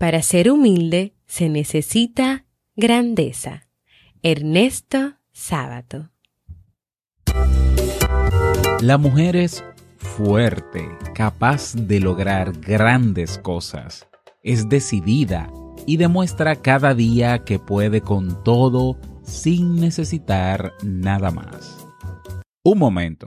Para ser humilde se necesita grandeza. Ernesto Sábato. La mujer es fuerte, capaz de lograr grandes cosas. Es decidida y demuestra cada día que puede con todo sin necesitar nada más. Un momento.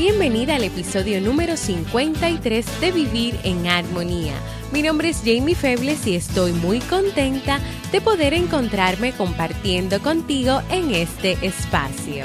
Bienvenida al episodio número 53 de Vivir en Armonía. Mi nombre es Jamie Febles y estoy muy contenta de poder encontrarme compartiendo contigo en este espacio.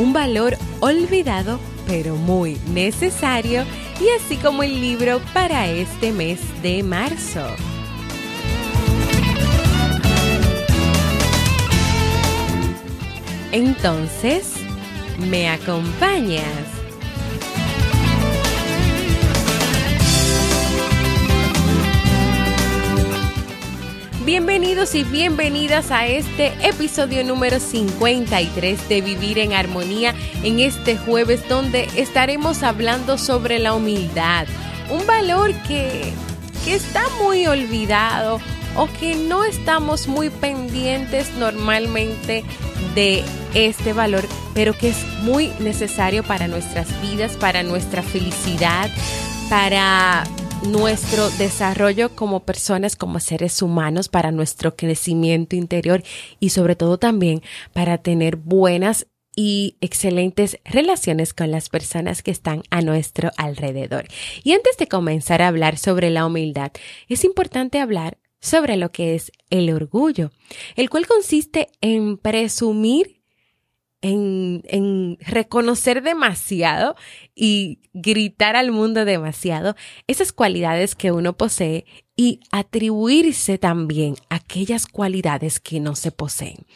un valor olvidado pero muy necesario y así como el libro para este mes de marzo. Entonces, ¿me acompañas? Bienvenidos y bienvenidas a este episodio número 53 de Vivir en Armonía en este jueves donde estaremos hablando sobre la humildad, un valor que, que está muy olvidado o que no estamos muy pendientes normalmente de este valor, pero que es muy necesario para nuestras vidas, para nuestra felicidad, para nuestro desarrollo como personas, como seres humanos, para nuestro crecimiento interior y sobre todo también para tener buenas y excelentes relaciones con las personas que están a nuestro alrededor. Y antes de comenzar a hablar sobre la humildad, es importante hablar sobre lo que es el orgullo, el cual consiste en presumir en, reconocer demasiado y gritar al mundo demasiado esas cualidades que uno posee y atribuirse también aquellas cualidades que no se poseen.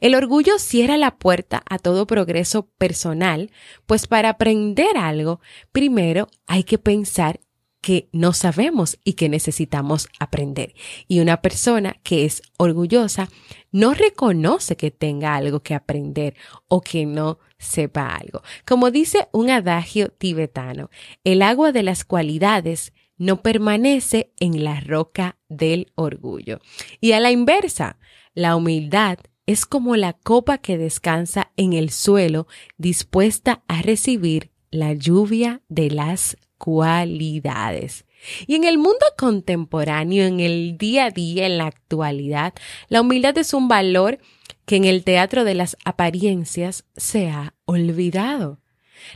El orgullo cierra la puerta a todo progreso personal, pues para aprender algo, primero hay que pensar que no sabemos y que necesitamos aprender. Y una persona que es orgullosa no reconoce que tenga algo que aprender o que no sepa algo. Como dice un adagio tibetano, el agua de las cualidades no permanece en la roca del orgullo. Y a la inversa, la humildad es como la copa que descansa en el suelo dispuesta a recibir la lluvia de las cualidades. Y en el mundo contemporáneo, en el día a día, en la actualidad, la humildad es un valor que en el teatro de las apariencias se ha olvidado.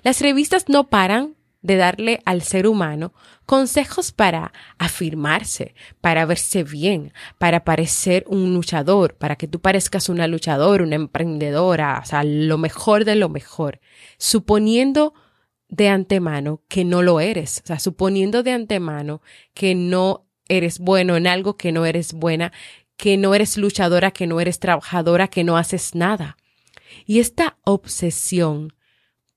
Las revistas no paran de darle al ser humano consejos para afirmarse, para verse bien, para parecer un luchador, para que tú parezcas una luchadora, una emprendedora, o sea, lo mejor de lo mejor, suponiendo de antemano que no lo eres, o sea, suponiendo de antemano que no eres bueno en algo, que no eres buena, que no eres luchadora, que no eres trabajadora, que no haces nada. Y esta obsesión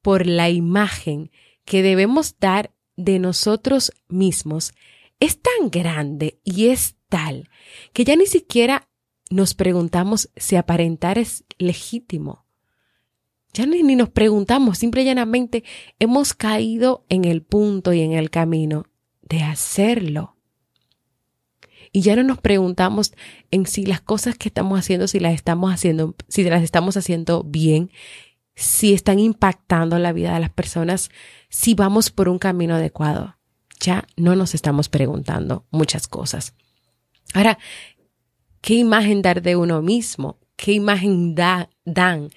por la imagen que debemos dar de nosotros mismos es tan grande y es tal que ya ni siquiera nos preguntamos si aparentar es legítimo. Ya ni, nos preguntamos, simple y llanamente hemos caído en el punto y en el camino de hacerlo. Y ya no nos preguntamos en si las cosas que estamos haciendo, si las estamos haciendo, si las estamos haciendo bien, si están impactando la vida de las personas, si vamos por un camino adecuado. Ya no nos estamos preguntando muchas cosas. Ahora, ¿qué imagen dar de uno mismo? ¿Qué imagen da, dan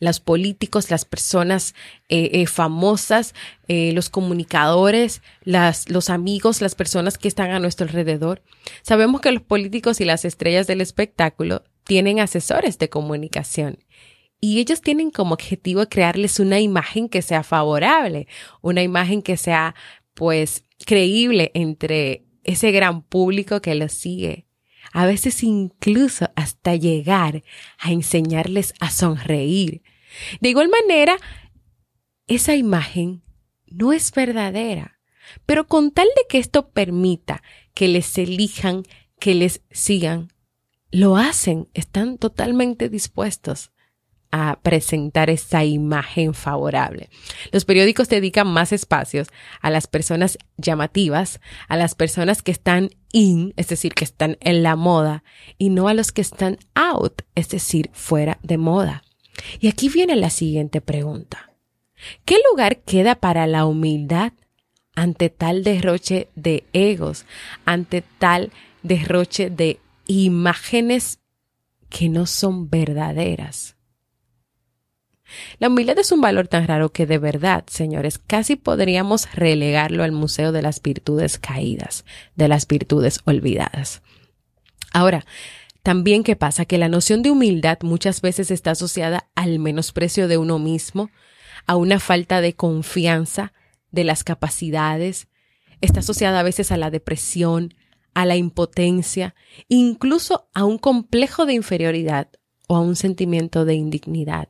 los políticos, las personas eh, eh, famosas, eh, los comunicadores, las, los amigos, las personas que están a nuestro alrededor. Sabemos que los políticos y las estrellas del espectáculo tienen asesores de comunicación y ellos tienen como objetivo crearles una imagen que sea favorable, una imagen que sea pues creíble entre ese gran público que los sigue. A veces incluso hasta llegar a enseñarles a sonreír. De igual manera, esa imagen no es verdadera, pero con tal de que esto permita que les elijan, que les sigan, lo hacen, están totalmente dispuestos a presentar esa imagen favorable. Los periódicos dedican más espacios a las personas llamativas, a las personas que están in, es decir, que están en la moda, y no a los que están out, es decir, fuera de moda. Y aquí viene la siguiente pregunta. ¿Qué lugar queda para la humildad ante tal derroche de egos, ante tal derroche de imágenes que no son verdaderas? La humildad es un valor tan raro que de verdad, señores, casi podríamos relegarlo al Museo de las Virtudes Caídas, de las Virtudes Olvidadas. Ahora, también qué pasa que la noción de humildad muchas veces está asociada al menosprecio de uno mismo, a una falta de confianza de las capacidades, está asociada a veces a la depresión, a la impotencia, incluso a un complejo de inferioridad o a un sentimiento de indignidad.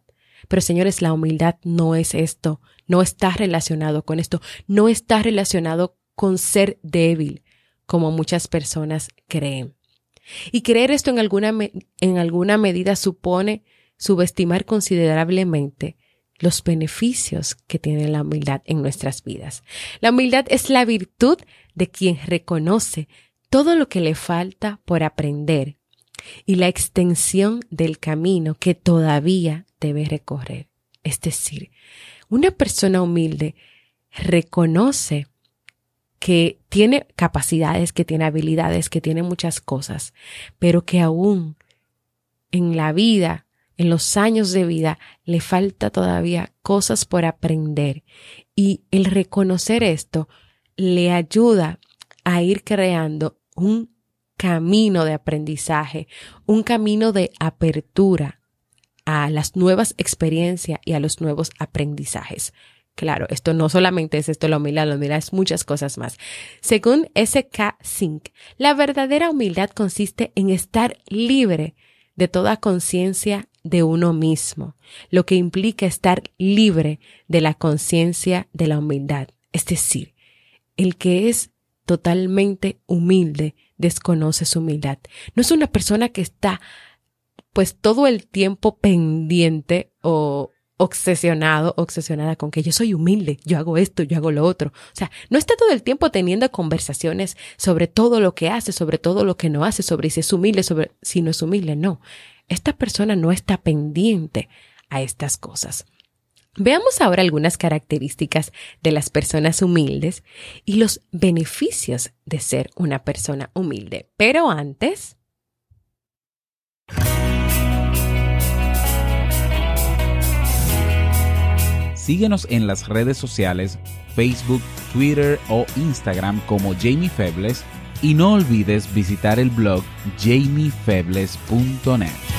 Pero señores, la humildad no es esto, no está relacionado con esto, no está relacionado con ser débil, como muchas personas creen. Y creer esto en alguna, en alguna medida supone subestimar considerablemente los beneficios que tiene la humildad en nuestras vidas. La humildad es la virtud de quien reconoce todo lo que le falta por aprender y la extensión del camino que todavía debe recorrer. Es decir, una persona humilde reconoce que tiene capacidades, que tiene habilidades, que tiene muchas cosas, pero que aún en la vida, en los años de vida, le falta todavía cosas por aprender. Y el reconocer esto le ayuda a ir creando un camino de aprendizaje, un camino de apertura a las nuevas experiencias y a los nuevos aprendizajes. Claro, esto no solamente es esto la humildad, la humildad es muchas cosas más. Según SK Sink, la verdadera humildad consiste en estar libre de toda conciencia de uno mismo, lo que implica estar libre de la conciencia de la humildad. Es decir, el que es totalmente humilde desconoce su humildad. No es una persona que está pues todo el tiempo pendiente o obsesionado, obsesionada con que yo soy humilde, yo hago esto, yo hago lo otro. O sea, no está todo el tiempo teniendo conversaciones sobre todo lo que hace, sobre todo lo que no hace, sobre si es humilde, sobre si no es humilde. No, esta persona no está pendiente a estas cosas. Veamos ahora algunas características de las personas humildes y los beneficios de ser una persona humilde. Pero antes... Síguenos en las redes sociales, Facebook, Twitter o Instagram como Jamie Febles y no olvides visitar el blog jamiefebles.net.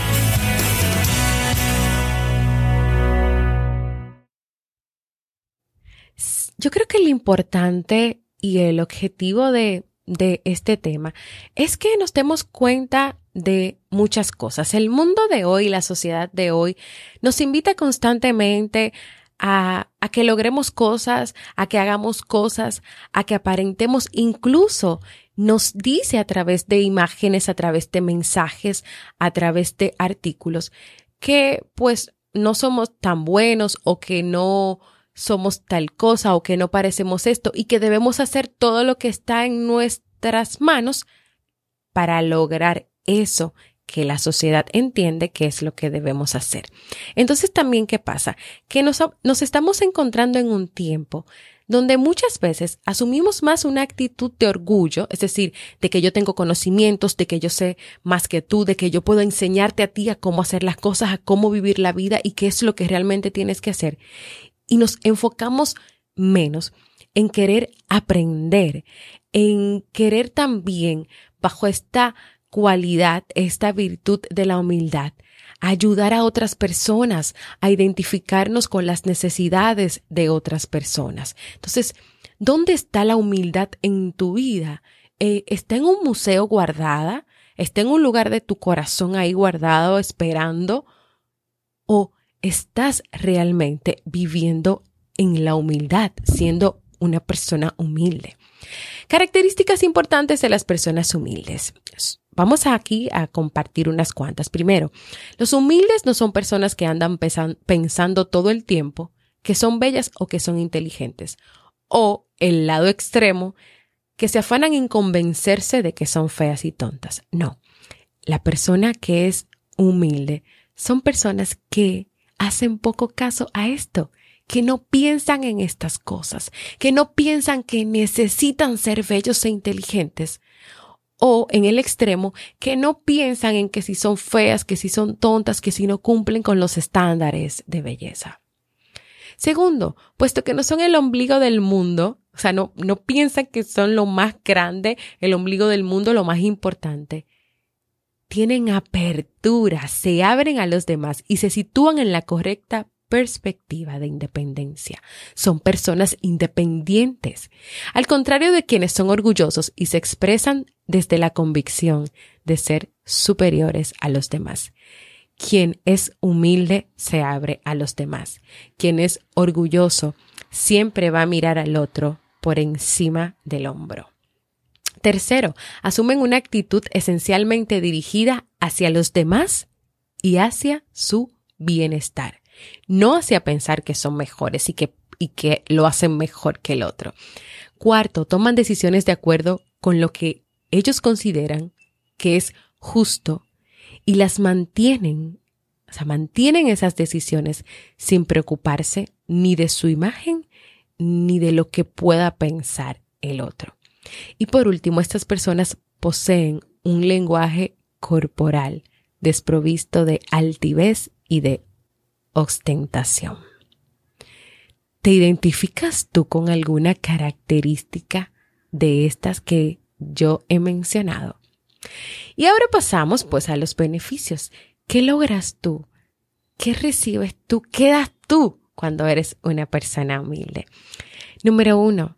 Yo creo que lo importante y el objetivo de, de este tema es que nos demos cuenta de muchas cosas. El mundo de hoy, la sociedad de hoy, nos invita constantemente a, a, que logremos cosas, a que hagamos cosas, a que aparentemos, incluso nos dice a través de imágenes, a través de mensajes, a través de artículos, que pues no somos tan buenos o que no somos tal cosa o que no parecemos esto y que debemos hacer todo lo que está en nuestras manos para lograr eso que la sociedad entiende que es lo que debemos hacer. Entonces también, ¿qué pasa? Que nos, estamos encontrando en un tiempo donde muchas veces asumimos más una actitud de orgullo, es decir, de que yo tengo conocimientos, de que yo sé más que tú, de que yo puedo enseñarte a ti a cómo hacer las cosas, a cómo vivir la vida y qué es lo que realmente tienes que hacer. Y nos enfocamos menos en querer aprender, en querer también, bajo esta cualidad, esta virtud de la humildad, ayudar a otras personas a identificarnos con las necesidades de otras personas. Entonces, ¿dónde está la humildad en tu vida? Eh, ¿Está en un museo guardada? ¿Está en un lugar de tu corazón ahí guardado esperando? ¿O estás realmente viviendo en la humildad, siendo una persona humilde? Características importantes de las personas humildes. Vamos aquí a compartir unas cuantas. Primero, los humildes no son personas que andan pensando todo el tiempo que son bellas o que son inteligentes. O el lado extremo, que se afanan en convencerse de que son feas y tontas. No, la persona que es humilde son personas que hacen poco caso a esto, que no piensan en estas cosas, que no piensan que necesitan ser bellos e inteligentes, o en el extremo, que no piensan en que si son feas, que si son tontas, que si no cumplen con los estándares de belleza. Segundo, puesto que no son el ombligo del mundo, o sea, no, no piensan que son lo más grande, el ombligo del mundo, lo más importante, tienen apertura, se abren a los demás y se sitúan en la correcta perspectiva de independencia. Son personas independientes, al contrario de quienes son orgullosos y se expresan desde la convicción de ser superiores a los demás. Quien es humilde se abre a los demás. Quien es orgulloso siempre va a mirar al otro por encima del hombro. Tercero, asumen una actitud esencialmente dirigida hacia los demás y hacia su bienestar no hacia pensar que son mejores y que, y que lo hacen mejor que el otro. Cuarto, toman decisiones de acuerdo con lo que ellos consideran que es justo y las mantienen, o sea, mantienen esas decisiones sin preocuparse ni de su imagen ni de lo que pueda pensar el otro. Y por último, estas personas poseen un lenguaje corporal desprovisto de altivez y de ostentación. ¿Te identificas tú con alguna característica de estas que yo he mencionado? Y ahora pasamos pues a los beneficios. ¿Qué logras tú? ¿Qué recibes tú? ¿Qué das tú cuando eres una persona humilde? Número uno,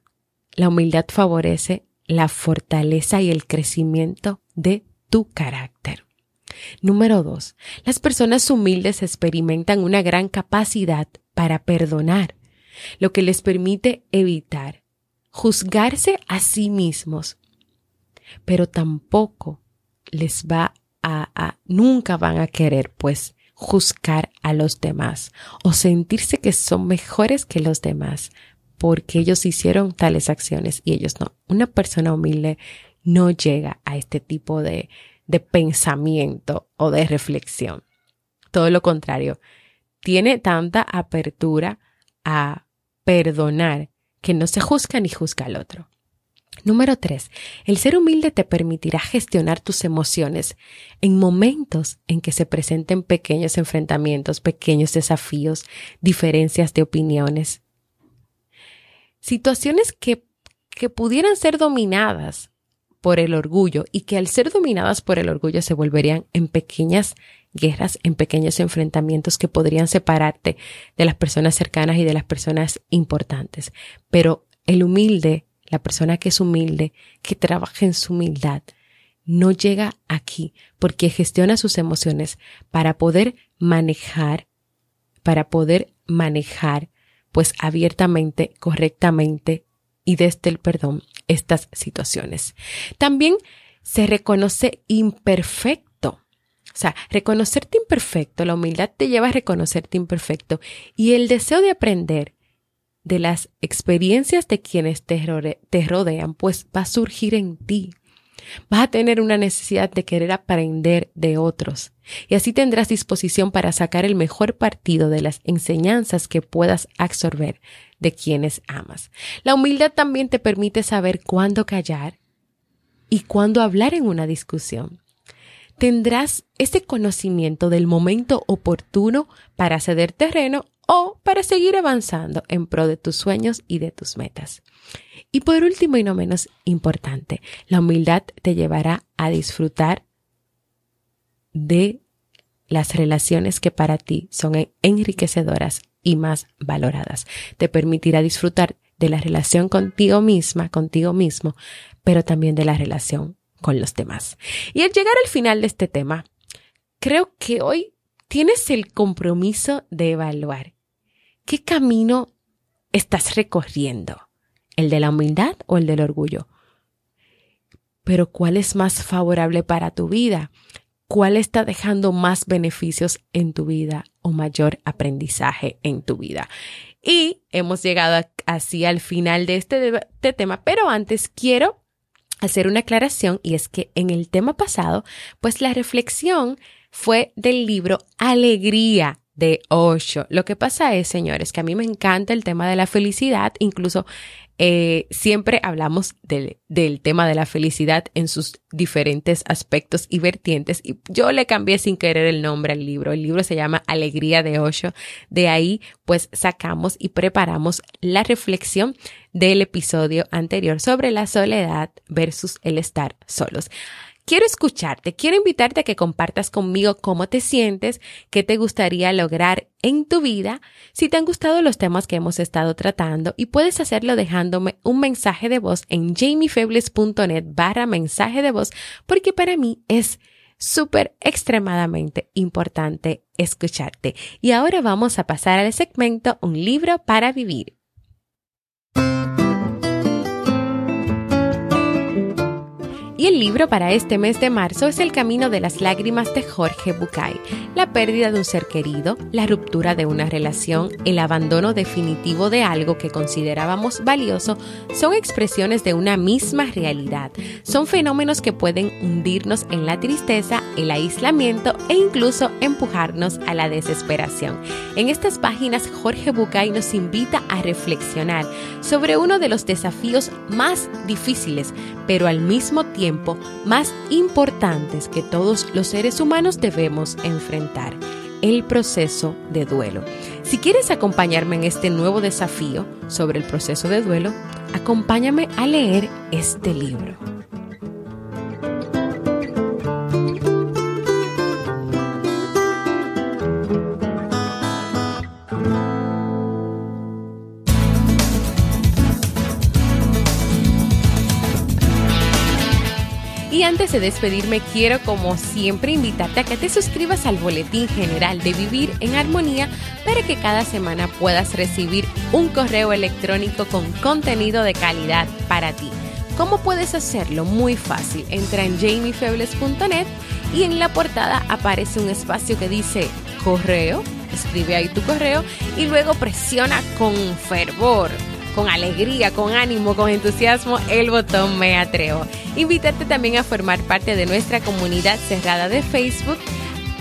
la humildad favorece la fortaleza y el crecimiento de tu carácter. Número dos, las personas humildes experimentan una gran capacidad para perdonar, lo que les permite evitar juzgarse a sí mismos, pero tampoco les va a, a nunca van a querer pues juzgar a los demás o sentirse que son mejores que los demás porque ellos hicieron tales acciones y ellos no. Una persona humilde no llega a este tipo de, de pensamiento o de reflexión. Todo lo contrario, tiene tanta apertura a perdonar que no se juzga ni juzga al otro. Número tres, el ser humilde te permitirá gestionar tus emociones en momentos en que se presenten pequeños enfrentamientos, pequeños desafíos, diferencias de opiniones. Situaciones que, que pudieran ser dominadas por el orgullo y que al ser dominadas por el orgullo se volverían en pequeñas guerras, en pequeños enfrentamientos que podrían separarte de las personas cercanas y de las personas importantes. Pero el humilde, la persona que es humilde, que trabaja en su humildad, no llega aquí porque gestiona sus emociones para poder manejar, para poder manejar pues abiertamente, correctamente y desde el perdón estas situaciones. También se reconoce imperfecto. O sea, reconocerte imperfecto, la humildad te lleva a reconocerte imperfecto y el deseo de aprender de las experiencias de quienes te, rodean, pues va a surgir en ti. Vas a tener una necesidad de querer aprender de otros y así tendrás disposición para sacar el mejor partido de las enseñanzas que puedas absorber de quienes amas. La humildad también te permite saber cuándo callar y cuándo hablar en una discusión. Tendrás ese conocimiento del momento oportuno para ceder terreno o para seguir avanzando en pro de tus sueños y de tus metas. Y por último y no menos importante, la humildad te llevará a disfrutar de las relaciones que para ti son enriquecedoras y más valoradas. Te permitirá disfrutar de la relación contigo misma, contigo mismo, pero también de la relación con los demás. Y al llegar al final de este tema, creo que hoy tienes el compromiso de evaluar qué camino estás recorriendo ¿El de la humildad o el del orgullo? Pero ¿cuál es más favorable para tu vida? ¿Cuál está dejando más beneficios en tu vida o mayor aprendizaje en tu vida? Y hemos llegado así al final de este, este tema, pero antes quiero hacer una aclaración y es que en el tema pasado, pues la reflexión fue del libro Alegría de Osho. Lo que pasa es, señores, que a mí me encanta el tema de la felicidad, incluso eh, siempre hablamos del, del, tema de la felicidad en sus diferentes aspectos y vertientes y yo le cambié sin querer el nombre al libro. El libro se llama Alegría de Osho. De ahí pues sacamos y preparamos la reflexión del episodio anterior sobre la soledad versus el estar solos. Quiero escucharte, quiero invitarte a que compartas conmigo cómo te sientes, qué te gustaría lograr en tu vida, si te han gustado los temas que hemos estado tratando y puedes hacerlo dejándome un mensaje de voz en jamiefebles.net barra mensaje de voz porque para mí es súper extremadamente importante escucharte. Y ahora vamos a pasar al segmento Un libro para vivir. Y el libro para este mes de marzo es El Camino de las Lágrimas de Jorge Bucay. La pérdida de un ser querido, la ruptura de una relación, el abandono definitivo de algo que considerábamos valioso son expresiones de una misma realidad. Son fenómenos que pueden hundirnos en la tristeza, el aislamiento e incluso empujarnos a la desesperación. En estas páginas Jorge Bucay nos invita a reflexionar sobre uno de los desafíos más difíciles, pero al mismo tiempo más importantes que todos los seres humanos debemos enfrentar, el proceso de duelo. Si quieres acompañarme en este nuevo desafío sobre el proceso de duelo, acompáñame a leer este libro. Antes de despedirme, quiero como siempre invitarte a que te suscribas al Boletín General de Vivir en Armonía para que cada semana puedas recibir un correo electrónico con contenido de calidad para ti. ¿Cómo puedes hacerlo? Muy fácil. Entra en jamiefebles.net y en la portada aparece un espacio que dice correo. Escribe ahí tu correo y luego presiona con fervor con alegría, con ánimo, con entusiasmo el botón Me Atrevo. Invítate también a formar parte de nuestra comunidad cerrada de Facebook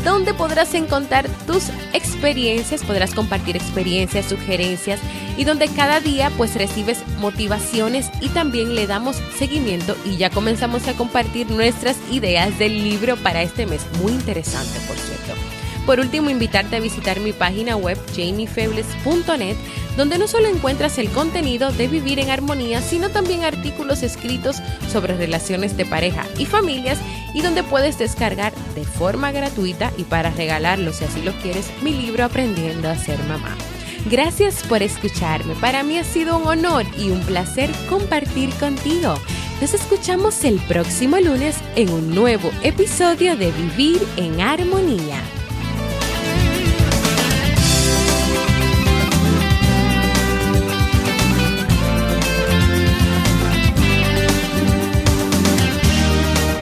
donde podrás encontrar tus experiencias, podrás compartir experiencias, sugerencias y donde cada día pues recibes motivaciones y también le damos seguimiento y ya comenzamos a compartir nuestras ideas del libro para este mes. Muy interesante, por cierto. Por último, invitarte a visitar mi página web jamiefebles.net donde no solo encuentras el contenido de Vivir en Armonía, sino también artículos escritos sobre relaciones de pareja y familias y donde puedes descargar de forma gratuita y para regalarlo si así lo quieres mi libro Aprendiendo a ser mamá. Gracias por escucharme. Para mí ha sido un honor y un placer compartir contigo. Nos escuchamos el próximo lunes en un nuevo episodio de Vivir en Armonía.